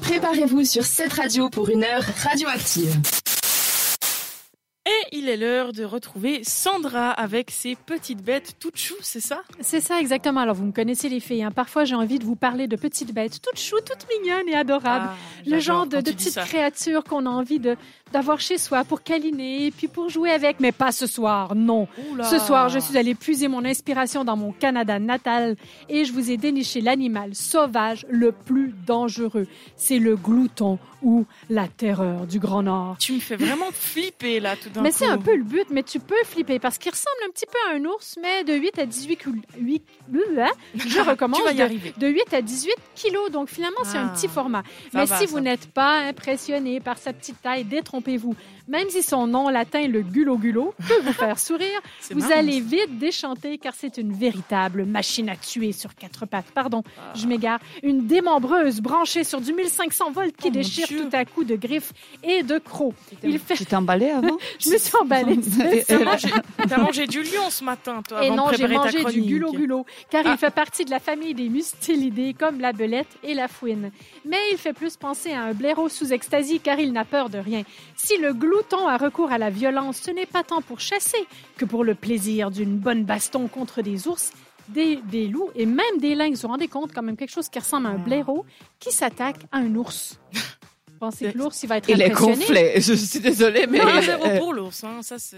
Préparez-vous sur cette radio pour une heure radioactive. Il est l'heure de retrouver Sandra avec ses petites bêtes toutes choues, c'est ça? C'est ça exactement. Alors vous me connaissez les filles. Hein. Parfois j'ai envie de vous parler de petites bêtes toutes choues, toutes mignonnes et adorables. Ah, le genre de, petites créatures qu'on a envie de d'avoir chez soi pour câliner et puis pour jouer avec. Mais pas ce soir, non. Oula. Ce soir, je suis allée puiser mon inspiration dans mon Canada natal et je vous ai déniché l'animal sauvage le plus dangereux. C'est le glouton ou la terreur du Grand Nord. Tu me fais vraiment flipper là tout d'un coup. Mais c'est un peu le but, mais tu peux flipper parce qu'il ressemble un petit peu à un ours, mais de 8 à 18 kilos. Je recommence. De- arriver. De 8 à 18 kilos, donc finalement, c'est un Ah, petit format. Mais va, si vous n'êtes pas impressionné par sa petite taille, détrompez-vous. Même si son nom latin, le gulo-gulo, peut vous faire sourire, vous marrant, allez vite déchanter car c'est une véritable machine à tuer sur quatre pattes. Pardon, Ah. je m'égare. Une démembreuse branchée sur du 1500 volts qui Oh, déchire tout à coup de griffes et de crocs. Il fait... Tu avant? Je me suis T'as mangé, du lion ce matin, toi, Et avant non, de j'ai mangé du gulo-gulo, car Ah. il fait partie de la famille des mustélidés, comme la belette et la fouine. Mais il fait plus penser à un blaireau sous extasie, car il n'a peur de rien. Si le glouton a recours à la violence, ce n'est pas tant pour chasser que pour le plaisir d'une bonne baston contre des ours, des, des loups et même des lynx. Vous vous rendez compte, quand même, quelque chose qui ressemble à un blaireau qui s'attaque à un ours. Pensez que l'ours, il va être Il est impressionné? gonflé. Je suis désolée, mais. Non, zéro pour l'ours, hein, ça c'est.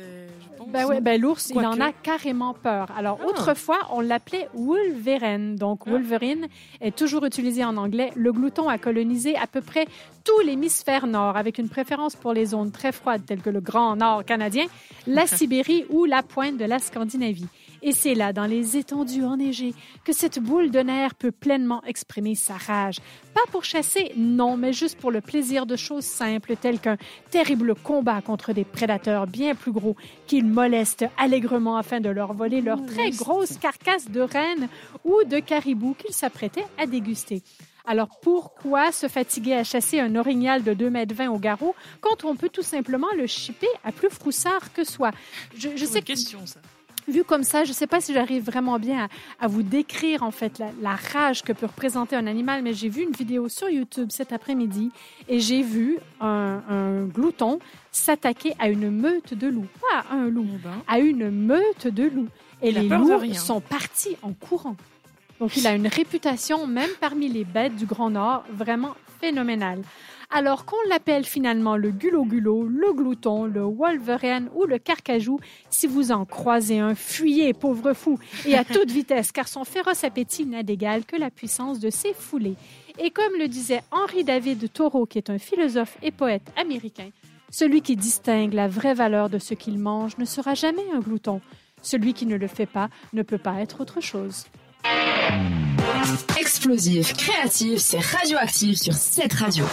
Ben ouais, ben l'ours, il en a carrément peur. Alors Ah. autrefois, on l'appelait Wolverine. Donc Ah. Wolverine est toujours utilisé en anglais. Le glouton a colonisé à peu près tout l'hémisphère nord, avec une préférence pour les zones très froides telles que le Grand Nord canadien, la Sibérie ou la pointe de la Scandinavie. Et c'est là, dans les étendues enneigées, que cette boule de nerfs peut pleinement exprimer sa rage. Pas pour chasser, non, mais juste pour le plaisir de choses simples telles qu'un terrible combat contre des prédateurs bien plus gros qu'ils molestent allègrement afin de leur voler leur très grosse carcasse de rennes ou de caribou qu'ils s'apprêtaient à déguster. Alors pourquoi se fatiguer à chasser un orignal de 2,20 mètres au garrot quand on peut tout simplement le chipper à plus froussard que soi? Je, sais une que question, ça. Vu comme ça, je ne sais pas si j'arrive vraiment bien à, à vous décrire en fait la, la rage que peut représenter un animal, mais j'ai vu une vidéo sur YouTube cet après-midi et j'ai vu un, un glouton s'attaquer à une meute de loups, pas à un loup, Eh ben, à une meute de loups. Et les loups sont partis en courant. Donc il a une réputation, même parmi les bêtes du Grand Nord, vraiment Alors qu'on l'appelle finalement le gulo-gulo, le glouton, le wolverine ou le carcajou, si vous en croisez un, fuyez, pauvre fou, et à toute vitesse, car son féroce appétit n'a d'égal que la puissance de ses foulées. Et comme le disait Henri David Thoreau, qui est un philosophe et poète américain, celui qui distingue la vraie valeur de ce qu'il mange ne sera jamais un glouton. Celui qui ne le fait pas ne peut pas être autre chose. Explosif, créatif, c'est radioactif sur cette radio.